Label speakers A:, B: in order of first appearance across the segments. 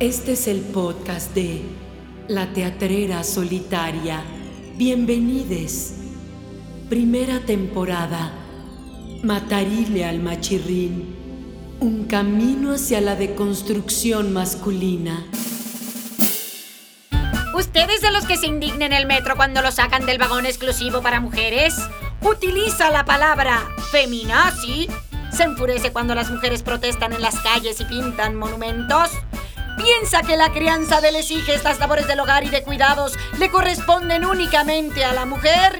A: Este es el podcast de La Teatrera Solitaria. Bienvenides. Primera temporada. Matarile al machirrín. Un camino hacia la deconstrucción masculina.
B: ¿Ustedes de los que se indignen el metro cuando lo sacan del vagón exclusivo para mujeres? Utiliza la palabra feminazi. ¿Se enfurece cuando las mujeres protestan en las calles y pintan monumentos? ¿Piensa que la crianza de les hijas, las labores del hogar y de cuidados le corresponden únicamente a la mujer?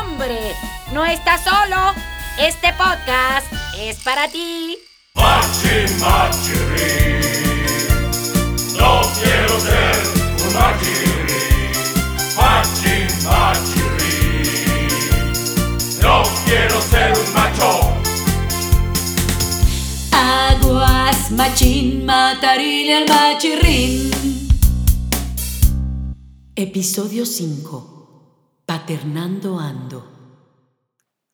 B: ¡Hombre! ¡No estás solo! Este podcast es para ti.
C: Machi. No quiero ser un machirri. Machi, machirri.
A: Machín, matarile al machirrín. Episodio 5. Paternando ando.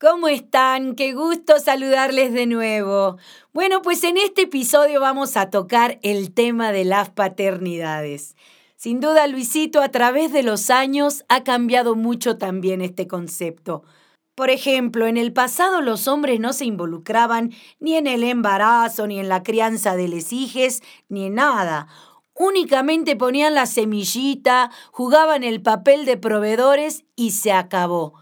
D: ¿Cómo están? Qué gusto saludarles de nuevo. Bueno, pues en este episodio vamos a tocar el tema de las paternidades. Sin duda, Luisito, a través de los años ha cambiado mucho también este concepto. Por ejemplo, en el pasado los hombres no se involucraban ni en el embarazo, ni en la crianza de les hijes, ni en nada. Únicamente ponían la semillita, jugaban el papel de proveedores y se acabó.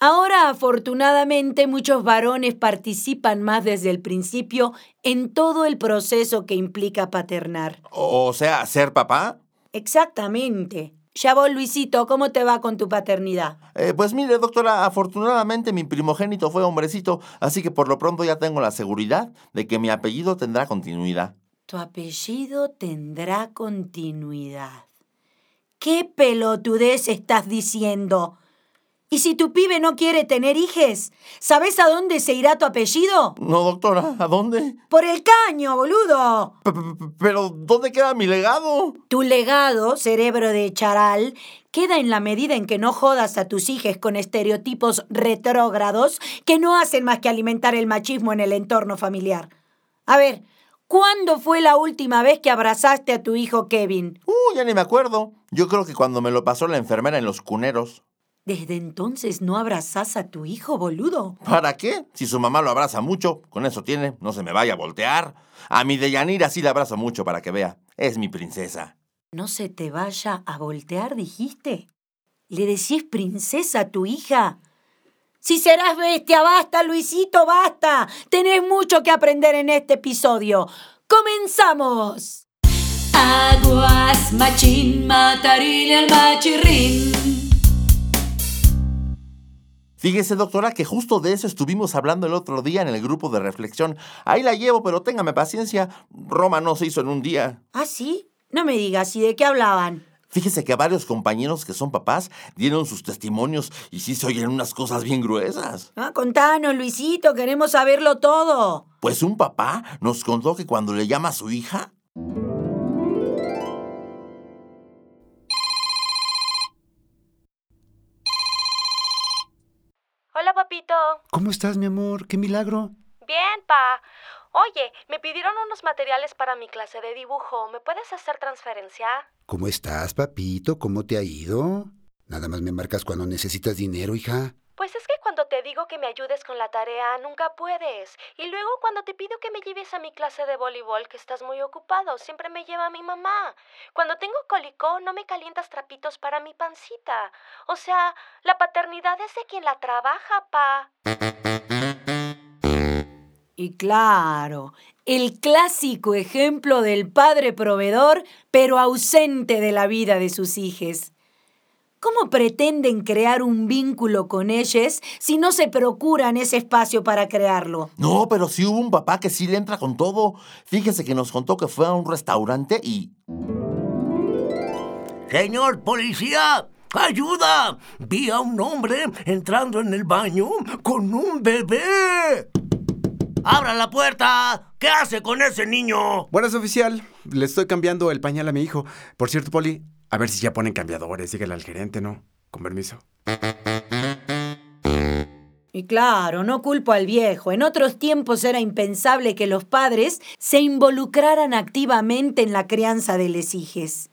D: Ahora, afortunadamente, muchos varones participan más desde el principio en todo el proceso que implica paternar.
E: O sea, ser papá.
D: Exactamente. Vos, Luisito, ¿cómo te va con tu paternidad?
E: Eh, pues mire, doctora, afortunadamente mi primogénito fue hombrecito, así que por lo pronto ya tengo la seguridad de que mi apellido tendrá continuidad.
D: Tu apellido tendrá continuidad. ¿Qué pelotudez estás diciendo? ¿Y si tu pibe no quiere tener hijes? ¿Sabes a dónde se irá tu apellido?
E: No, doctora, ¿a dónde?
D: Por el caño, boludo.
E: P- p- p- Pero, ¿dónde queda mi legado?
D: Tu legado, cerebro de charal, queda en la medida en que no jodas a tus hijos con estereotipos retrógrados que no hacen más que alimentar el machismo en el entorno familiar. A ver, ¿cuándo fue la última vez que abrazaste a tu hijo Kevin?
E: Uh, ya ni me acuerdo. Yo creo que cuando me lo pasó la enfermera en los cuneros.
D: ¿Desde entonces no abrazás a tu hijo, boludo?
E: ¿Para qué? Si su mamá lo abraza mucho, con eso tiene, no se me vaya a voltear. A mi Deyanira sí la abrazo mucho para que vea. Es mi princesa.
D: No se te vaya a voltear, dijiste. ¿Le decís princesa a tu hija? Si serás bestia, basta, Luisito, basta. Tenés mucho que aprender en este episodio. ¡Comenzamos! Aguas, machín, matarile al machirrín.
E: Fíjese, doctora, que justo de eso estuvimos hablando el otro día en el grupo de reflexión. Ahí la llevo, pero téngame paciencia. Roma no se hizo en un día.
D: ¿Ah, sí? No me digas, ¿y de qué hablaban?
E: Fíjese que varios compañeros que son papás dieron sus testimonios y sí se oyen unas cosas bien gruesas.
D: Ah, contanos, Luisito, queremos saberlo todo.
E: Pues un papá nos contó que cuando le llama a su hija,
F: papito.
G: ¿Cómo estás, mi amor? ¡Qué milagro!
F: Bien, pa. Oye, me pidieron unos materiales para mi clase de dibujo. ¿Me puedes hacer transferencia?
G: ¿Cómo estás, papito? ¿Cómo te ha ido? Nada más me marcas cuando necesitas dinero, hija.
F: Pues es que cuando te digo que me ayudes con la tarea, nunca puedes. Y luego cuando te pido que me lleves a mi clase de voleibol, que estás muy ocupado, siempre me lleva mi mamá. Cuando tengo cólico, no me calientas trapitos para mi pancita. O sea, la paternidad es de quien la trabaja, pa.
D: Y claro, el clásico ejemplo del padre proveedor, pero ausente de la vida de sus hijos. ¿Cómo pretenden crear un vínculo con ellos si no se procuran ese espacio para crearlo?
E: no, pero sí hubo un papá que sí le entra con todo. Fíjese que nos contó que fue a un restaurante y...
H: Señor policía, ayuda. Vi a un hombre entrando en el baño con un bebé. ¡Abra la puerta! ¿Qué hace con ese niño?
I: Buenas, oficial. Le estoy cambiando el pañal a mi hijo. Por cierto, Poli, a ver si ya ponen cambiadores. Dígale al gerente, ¿no? Con permiso.
D: Y claro, no culpo al viejo. En otros tiempos era impensable que los padres se involucraran activamente en la crianza de les hijes.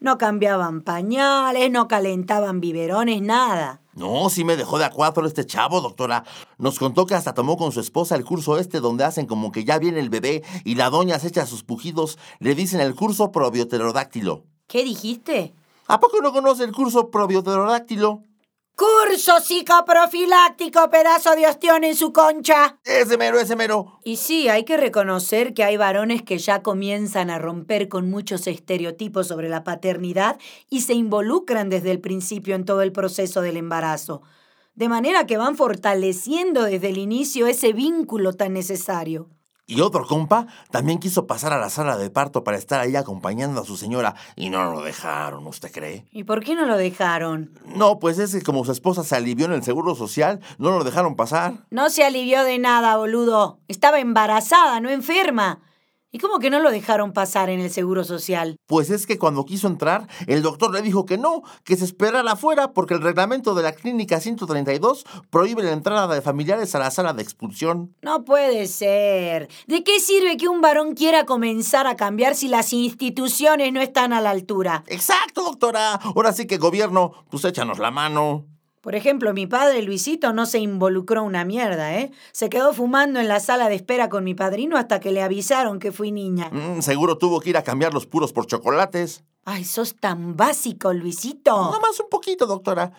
D: No cambiaban pañales, no calentaban biberones, nada.
E: No, sí me dejó de a cuatro este chavo, doctora. Nos contó que hasta tomó con su esposa el curso este donde hacen como que ya viene el bebé y la doña se echa sus pujidos. Le dicen el curso probioterodáctilo.
D: ¿Qué dijiste?
E: ¿A poco no conoce el curso probioterodáctilo?
D: Curso psicoprofiláctico, pedazo de ostión en su concha.
E: Ese mero, ese mero.
D: Y sí, hay que reconocer que hay varones que ya comienzan a romper con muchos estereotipos sobre la paternidad y se involucran desde el principio en todo el proceso del embarazo. De manera que van fortaleciendo desde el inicio ese vínculo tan necesario.
E: Y otro compa también quiso pasar a la sala de parto para estar ahí acompañando a su señora y no lo dejaron, ¿usted cree?
D: ¿Y por qué no lo dejaron?
E: No, pues es que como su esposa se alivió en el seguro social, no lo dejaron pasar.
D: No se alivió de nada, boludo. Estaba embarazada, no enferma. ¿Y cómo que no lo dejaron pasar en el Seguro Social?
E: Pues es que cuando quiso entrar, el doctor le dijo que no, que se esperara afuera porque el reglamento de la clínica 132 prohíbe la entrada de familiares a la sala de expulsión.
D: No puede ser. ¿De qué sirve que un varón quiera comenzar a cambiar si las instituciones no están a la altura?
E: Exacto, doctora. Ahora sí que gobierno, pues échanos la mano.
D: Por ejemplo, mi padre Luisito no se involucró una mierda, ¿eh? Se quedó fumando en la sala de espera con mi padrino hasta que le avisaron que fui niña.
E: Mm, seguro tuvo que ir a cambiar los puros por chocolates.
D: Ay, sos tan básico, Luisito.
E: No más un poquito, doctora.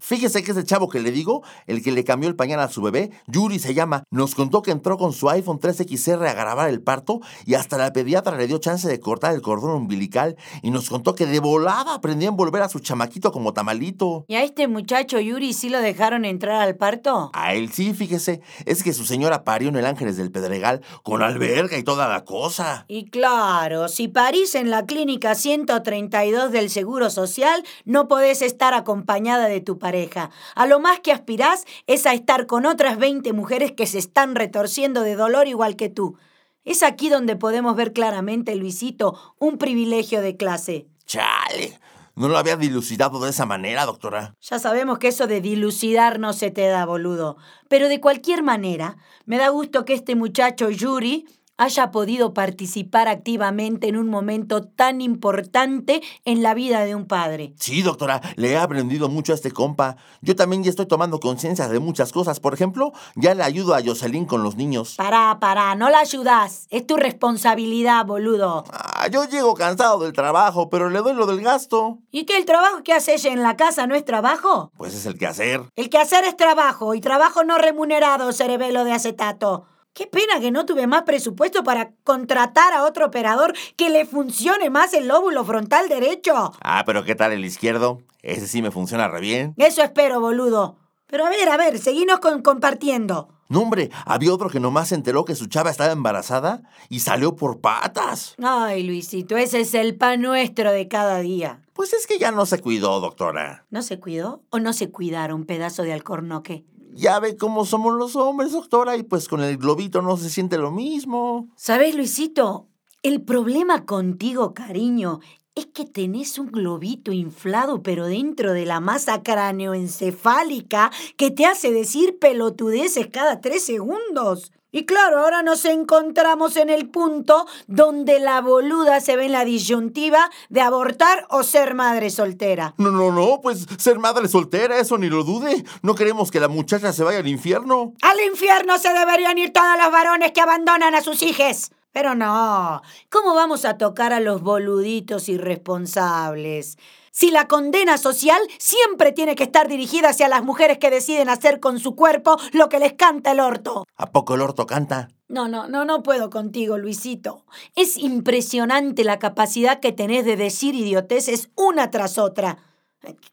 E: Fíjese que ese chavo que le digo, el que le cambió el pañal a su bebé, Yuri se llama, nos contó que entró con su iPhone 3XR a grabar el parto y hasta la pediatra le dio chance de cortar el cordón umbilical y nos contó que de volada aprendió a envolver a su chamaquito como tamalito.
D: ¿Y a este muchacho Yuri sí lo dejaron entrar al parto?
E: A él sí, fíjese. Es que su señora parió en el Ángeles del Pedregal con alberga y toda la cosa.
D: Y claro, si parís en la clínica 132 del Seguro Social, no podés estar acompañada de tu pareja. A lo más que aspirás es a estar con otras 20 mujeres que se están retorciendo de dolor igual que tú. Es aquí donde podemos ver claramente, Luisito, un privilegio de clase.
E: Chale. No lo había dilucidado de esa manera, doctora.
D: Ya sabemos que eso de dilucidar no se te da, boludo. Pero de cualquier manera, me da gusto que este muchacho Yuri haya podido participar activamente en un momento tan importante en la vida de un padre.
E: Sí, doctora, le he aprendido mucho a este compa. Yo también ya estoy tomando conciencia de muchas cosas. Por ejemplo, ya le ayudo a Jocelyn con los niños.
D: Pará, pará, no la ayudas. Es tu responsabilidad, boludo.
E: Ah, yo llego cansado del trabajo, pero le doy lo del gasto.
D: ¿Y que el trabajo que hace ella en la casa no es trabajo?
E: Pues es el quehacer.
D: El quehacer es trabajo y trabajo no remunerado, cerebelo de acetato. Qué pena que no tuve más presupuesto para contratar a otro operador que le funcione más el lóbulo frontal derecho.
E: Ah, pero ¿qué tal el izquierdo? Ese sí me funciona re bien.
D: Eso espero, boludo. Pero a ver, a ver, seguinos con compartiendo.
E: No, hombre, había otro que nomás se enteró que su chava estaba embarazada y salió por patas.
D: Ay, Luisito, ese es el pan nuestro de cada día.
E: Pues es que ya no se cuidó, doctora.
D: ¿No se cuidó o no se cuidaron pedazo de alcornoque?
E: Ya ve cómo somos los hombres, doctora, y pues con el globito no se siente lo mismo.
D: ¿Sabes, Luisito? El problema contigo, cariño, es que tenés un globito inflado, pero dentro de la masa cráneoencefálica que te hace decir pelotudeces cada tres segundos. Y claro, ahora nos encontramos en el punto donde la boluda se ve en la disyuntiva de abortar o ser madre soltera.
E: No, no, no, pues ser madre soltera, eso ni lo dude. No queremos que la muchacha se vaya al infierno.
D: Al infierno se deberían ir todos los varones que abandonan a sus hijas. Pero no, ¿cómo vamos a tocar a los boluditos irresponsables? Si la condena social siempre tiene que estar dirigida hacia las mujeres que deciden hacer con su cuerpo lo que les canta el orto.
E: ¿A poco el orto canta?
D: No, no, no, no puedo contigo, Luisito. Es impresionante la capacidad que tenés de decir idioteces una tras otra.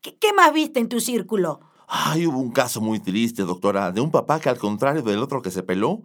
D: ¿Qué, qué más viste en tu círculo?
E: Ay, hubo un caso muy triste, doctora, de un papá que al contrario del otro que se peló,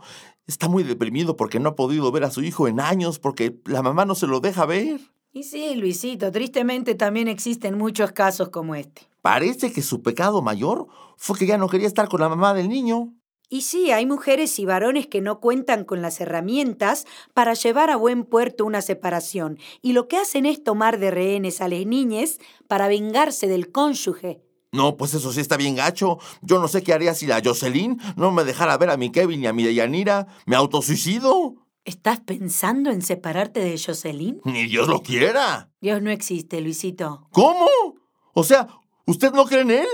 E: está muy deprimido porque no ha podido ver a su hijo en años porque la mamá no se lo deja ver.
D: Y sí, Luisito, tristemente también existen muchos casos como este.
E: Parece que su pecado mayor fue que ya no quería estar con la mamá del niño.
D: Y sí, hay mujeres y varones que no cuentan con las herramientas para llevar a buen puerto una separación, y lo que hacen es tomar de rehenes a las niñas para vengarse del cónyuge.
E: No, pues eso sí está bien gacho. Yo no sé qué haría si la Jocelyn no me dejara ver a mi Kevin y a mi Deyanira. ¿Me autosuicido?
D: ¿Estás pensando en separarte de Jocelyn?
E: Ni Dios lo quiera.
D: Dios no existe, Luisito.
E: ¿Cómo? O sea, ¿usted no cree en él?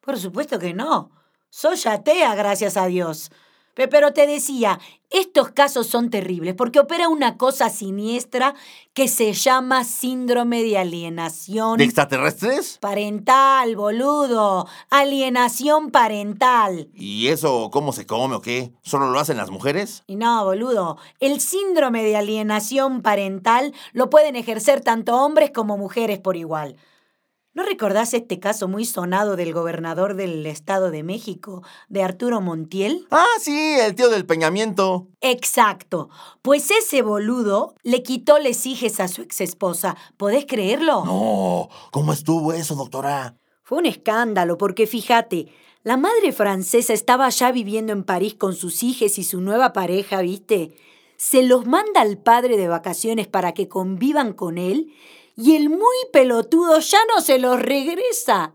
D: Por supuesto que no. Soy atea, gracias a Dios. Pe- Pero te decía, estos casos son terribles porque opera una cosa siniestra que se llama síndrome de alienación
E: ¿De extraterrestres?
D: parental, boludo. Alienación parental.
E: ¿Y eso cómo se come o qué? ¿Solo lo hacen las mujeres?
D: Y no, boludo, el síndrome de alienación parental lo pueden ejercer tanto hombres como mujeres por igual. ¿No recordás este caso muy sonado del gobernador del Estado de México, de Arturo Montiel?
E: Ah, sí, el tío del peñamiento.
D: Exacto. Pues ese boludo le quitó les hijes a su exesposa. ¿Podés creerlo?
E: No, ¿cómo estuvo eso, doctora?
D: Fue un escándalo, porque fíjate, la madre francesa estaba ya viviendo en París con sus hijos y su nueva pareja, ¿viste? Se los manda al padre de vacaciones para que convivan con él y el muy pelotudo ya no se los regresa.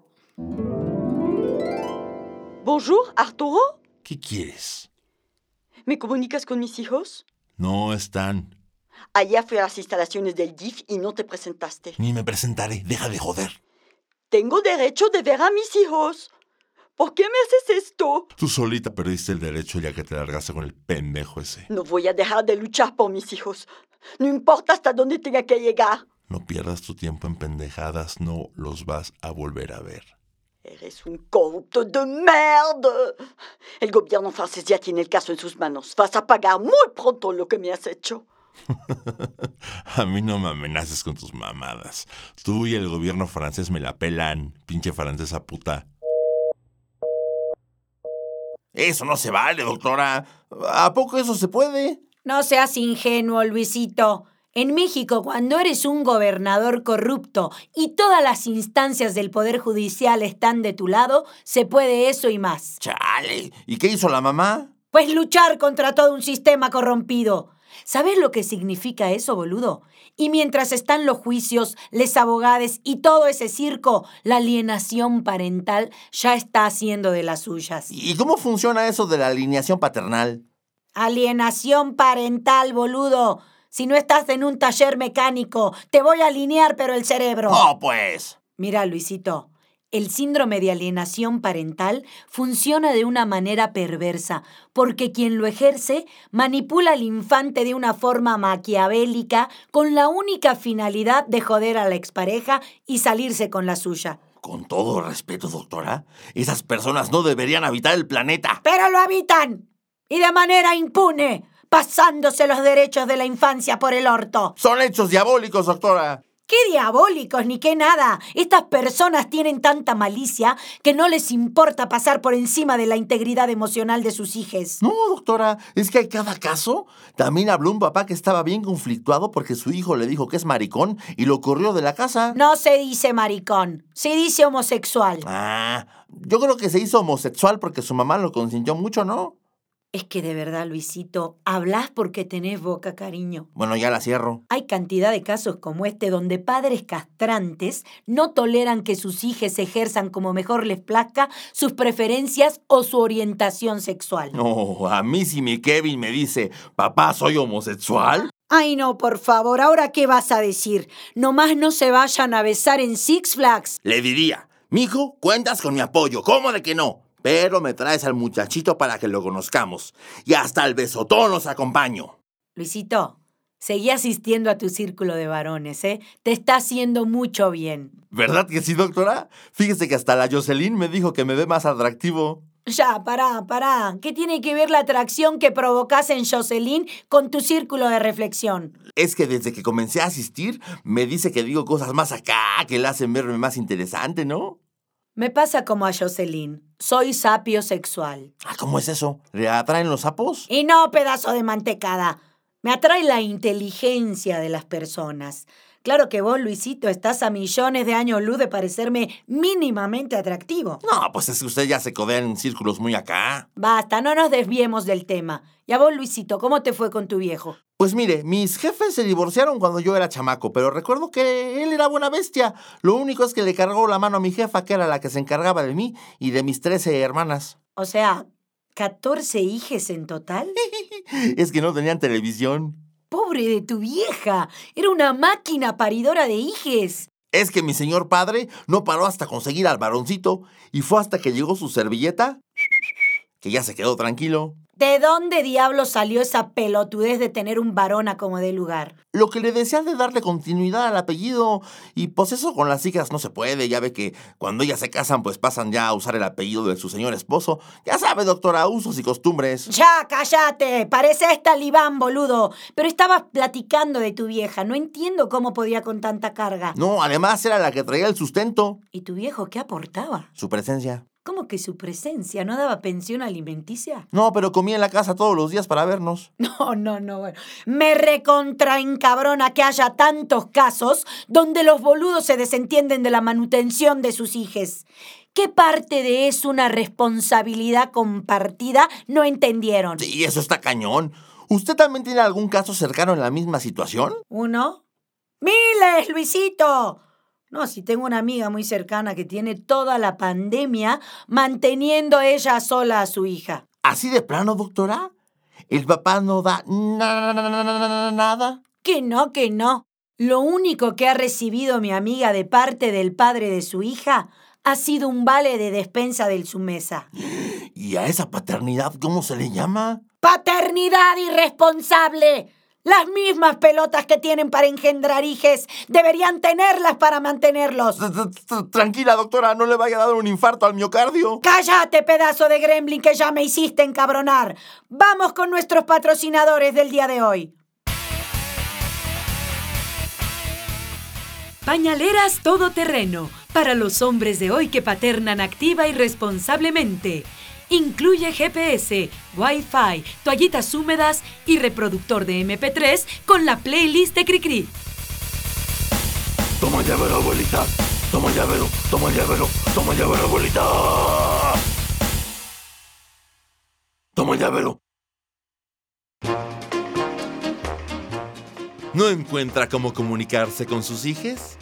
J: Bonjour, Arturo.
E: ¿Qué quieres?
J: ¿Me comunicas con mis hijos?
E: No están.
J: Ayer fui a las instalaciones del DIF y no te presentaste.
E: Ni me presentaré. Deja de joder.
J: Tengo derecho de ver a mis hijos. ¿Por qué me haces esto?
E: Tú solita perdiste el derecho ya que te largaste con el pendejo ese.
J: No voy a dejar de luchar por mis hijos. No importa hasta dónde tenga que llegar.
E: No pierdas tu tiempo en pendejadas, no los vas a volver a ver.
J: Eres un corrupto de merde. El gobierno francés ya tiene el caso en sus manos. Vas a pagar muy pronto lo que me has hecho.
E: A mí no me amenaces con tus mamadas. Tú y el gobierno francés me la pelan, pinche francesa puta. Eso no se vale, doctora. ¿A poco eso se puede?
D: No seas ingenuo, Luisito. En México, cuando eres un gobernador corrupto y todas las instancias del Poder Judicial están de tu lado, se puede eso y más.
E: Chale. ¿Y qué hizo la mamá?
D: Pues luchar contra todo un sistema corrompido. ¿Sabes lo que significa eso, boludo? Y mientras están los juicios, les abogades y todo ese circo, la alienación parental ya está haciendo de las suyas.
E: ¿Y cómo funciona eso de la alineación paternal?
D: Alienación parental, boludo. Si no estás en un taller mecánico, te voy a alinear pero el cerebro.
E: ¡Oh, pues!
D: Mira, Luisito, el síndrome de alienación parental funciona de una manera perversa, porque quien lo ejerce manipula al infante de una forma maquiavélica con la única finalidad de joder a la expareja y salirse con la suya.
E: Con todo respeto, doctora, esas personas no deberían habitar el planeta.
D: Pero lo habitan. Y de manera impune, pasándose los derechos de la infancia por el orto.
E: Son hechos diabólicos, doctora.
D: ¡Qué diabólicos ni qué nada! Estas personas tienen tanta malicia que no les importa pasar por encima de la integridad emocional de sus hijos.
E: No, doctora, es que hay cada caso. También habló un papá que estaba bien conflictuado porque su hijo le dijo que es maricón y lo corrió de la casa.
D: No se dice maricón, se dice homosexual.
E: Ah, yo creo que se hizo homosexual porque su mamá lo consintió mucho, ¿no?
D: Es que de verdad, Luisito, hablas porque tenés boca, cariño.
E: Bueno, ya la cierro.
D: Hay cantidad de casos como este donde padres castrantes no toleran que sus hijos ejerzan como mejor les plazca sus preferencias o su orientación sexual.
E: No, a mí si mi Kevin me dice, papá, soy homosexual.
D: Ay, no, por favor, ¿ahora qué vas a decir? Nomás no se vayan a besar en Six Flags.
E: Le diría, mijo, cuentas con mi apoyo, ¿cómo de que no? Pero me traes al muchachito para que lo conozcamos. Y hasta el besotón los acompaño.
D: Luisito, seguí asistiendo a tu círculo de varones, ¿eh? Te está haciendo mucho bien.
E: ¿Verdad que sí, doctora? Fíjese que hasta la Jocelyn me dijo que me ve más atractivo.
D: Ya, pará, pará. ¿Qué tiene que ver la atracción que provocas en Jocelyn con tu círculo de reflexión?
E: Es que desde que comencé a asistir, me dice que digo cosas más acá que le hacen verme más interesante, ¿no?
D: Me pasa como a Jocelyn. Soy sapio sexual.
E: Ah, ¿Cómo es eso? ¿Le atraen los sapos?
D: Y no pedazo de mantecada. Me atrae la inteligencia de las personas. Claro que vos, Luisito, estás a millones de años luz de parecerme mínimamente atractivo.
E: No, pues es que usted ya se codea en círculos muy acá.
D: Basta, no nos desviemos del tema. Y a vos, Luisito, ¿cómo te fue con tu viejo?
E: Pues mire, mis jefes se divorciaron cuando yo era chamaco, pero recuerdo que él era buena bestia. Lo único es que le cargó la mano a mi jefa, que era la que se encargaba de mí y de mis 13 hermanas.
D: O sea, ¿14 hijes en total?
E: es que no tenían televisión.
D: Pobre de tu vieja. Era una máquina paridora de hijes.
E: Es que mi señor padre no paró hasta conseguir al varoncito y fue hasta que llegó su servilleta que ya se quedó tranquilo.
D: ¿De dónde diablo salió esa pelotudez de tener un varón a como de lugar?
E: Lo que le desean de darle continuidad al apellido. Y pues eso con las hijas no se puede. Ya ve que cuando ellas se casan, pues pasan ya a usar el apellido de su señor esposo. Ya sabe, doctora, usos y costumbres.
D: Ya, cállate. Parece talibán, boludo. Pero estabas platicando de tu vieja. No entiendo cómo podía con tanta carga.
E: No, además era la que traía el sustento.
D: ¿Y tu viejo qué aportaba?
E: Su presencia.
D: ¿Cómo que su presencia no daba pensión alimenticia?
E: No, pero comía en la casa todos los días para vernos.
D: No, no, no. Bueno. Me recontraencabrona que haya tantos casos donde los boludos se desentienden de la manutención de sus hijes. ¿Qué parte de eso una responsabilidad compartida no entendieron?
E: Sí, eso está cañón. ¿Usted también tiene algún caso cercano en la misma situación?
D: ¿Uno? ¡Miles, Luisito! No, si tengo una amiga muy cercana que tiene toda la pandemia manteniendo ella sola a su hija.
E: ¿Así de plano, doctora? ¿El papá no da nada?
D: Que no, que no. Lo único que ha recibido mi amiga de parte del padre de su hija ha sido un vale de despensa de su mesa.
E: ¿Y a esa paternidad cómo se le llama?
D: ¡Paternidad irresponsable! Las mismas pelotas que tienen para engendrar hijes deberían tenerlas para mantenerlos.
E: Tranquila, doctora, no le vaya a dar un infarto al miocardio.
D: Cállate, pedazo de gremlin que ya me hiciste encabronar. Vamos con nuestros patrocinadores del día de hoy.
A: Pañaleras todoterreno para los hombres de hoy que paternan activa y responsablemente. Incluye GPS, Wi-Fi, toallitas húmedas y reproductor de MP3 con la playlist de Cricri.
C: Toma llavero, abuelita. Toma llavero, toma llavero, toma llavero, abuelita. Toma llavero.
E: ¿No encuentra cómo comunicarse con sus hijos?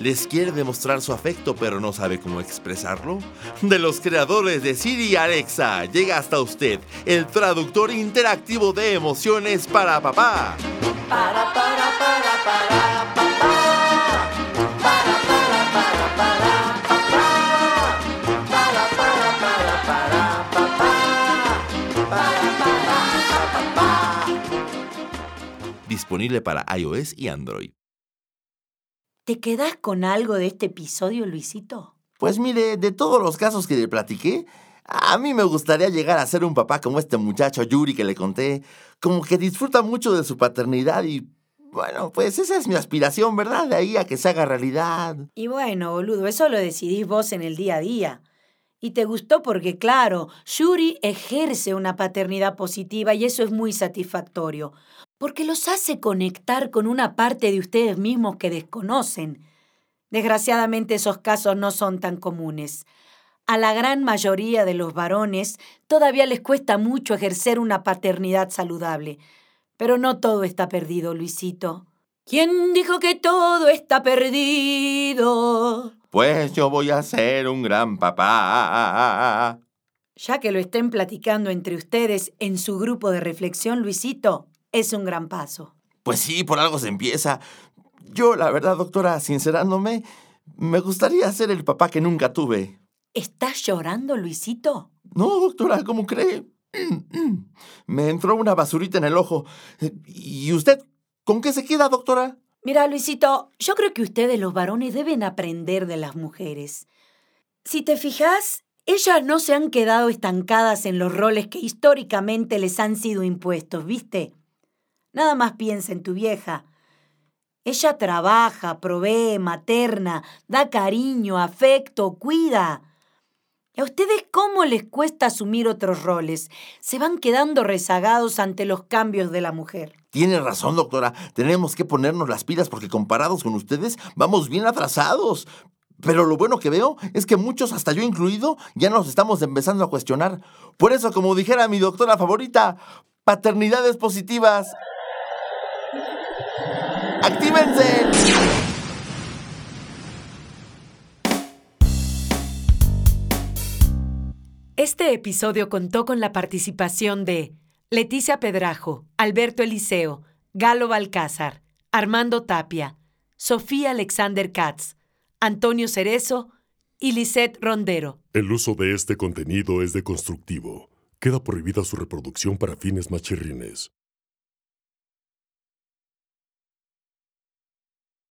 E: ¿Les quiere demostrar su afecto pero no sabe cómo expresarlo? De los creadores de Siri y Alexa llega hasta usted el traductor interactivo de emociones para papá.
J: Para, papá.
E: Disponible para iOS y Android.
D: ¿Te quedas con algo de este episodio, Luisito?
E: Pues mire, de todos los casos que le platiqué, a mí me gustaría llegar a ser un papá como este muchacho Yuri que le conté, como que disfruta mucho de su paternidad y bueno, pues esa es mi aspiración, ¿verdad? De ahí a que se haga realidad.
D: Y bueno, boludo, eso lo decidís vos en el día a día. Y te gustó porque, claro, Yuri ejerce una paternidad positiva y eso es muy satisfactorio, porque los hace conectar con una parte de ustedes mismos que desconocen. Desgraciadamente esos casos no son tan comunes. A la gran mayoría de los varones todavía les cuesta mucho ejercer una paternidad saludable. Pero no todo está perdido, Luisito. ¿Quién dijo que todo está perdido?
E: Pues yo voy a ser un gran papá.
D: Ya que lo estén platicando entre ustedes en su grupo de reflexión, Luisito, es un gran paso.
E: Pues sí, por algo se empieza. Yo, la verdad, doctora, sincerándome, me gustaría ser el papá que nunca tuve.
D: ¿Estás llorando, Luisito?
E: No, doctora, ¿cómo cree? Me entró una basurita en el ojo. ¿Y usted con qué se queda, doctora?
D: Mira, Luisito, yo creo que ustedes los varones deben aprender de las mujeres. Si te fijas, ellas no se han quedado estancadas en los roles que históricamente les han sido impuestos, ¿viste? Nada más piensa en tu vieja. Ella trabaja, provee, materna, da cariño, afecto, cuida. ¿Y a ustedes cómo les cuesta asumir otros roles? Se van quedando rezagados ante los cambios de la mujer.
E: Tiene razón, doctora. Tenemos que ponernos las pilas porque comparados con ustedes vamos bien atrasados. Pero lo bueno que veo es que muchos, hasta yo incluido, ya nos estamos empezando a cuestionar. Por eso, como dijera mi doctora favorita, paternidades positivas. ¡Actívense!
D: Este episodio contó con la participación de Leticia Pedrajo, Alberto Eliseo, Galo Balcázar, Armando Tapia, Sofía Alexander Katz, Antonio Cerezo y Lisette Rondero.
K: El uso de este contenido es deconstructivo. Queda prohibida su reproducción para fines machirrines.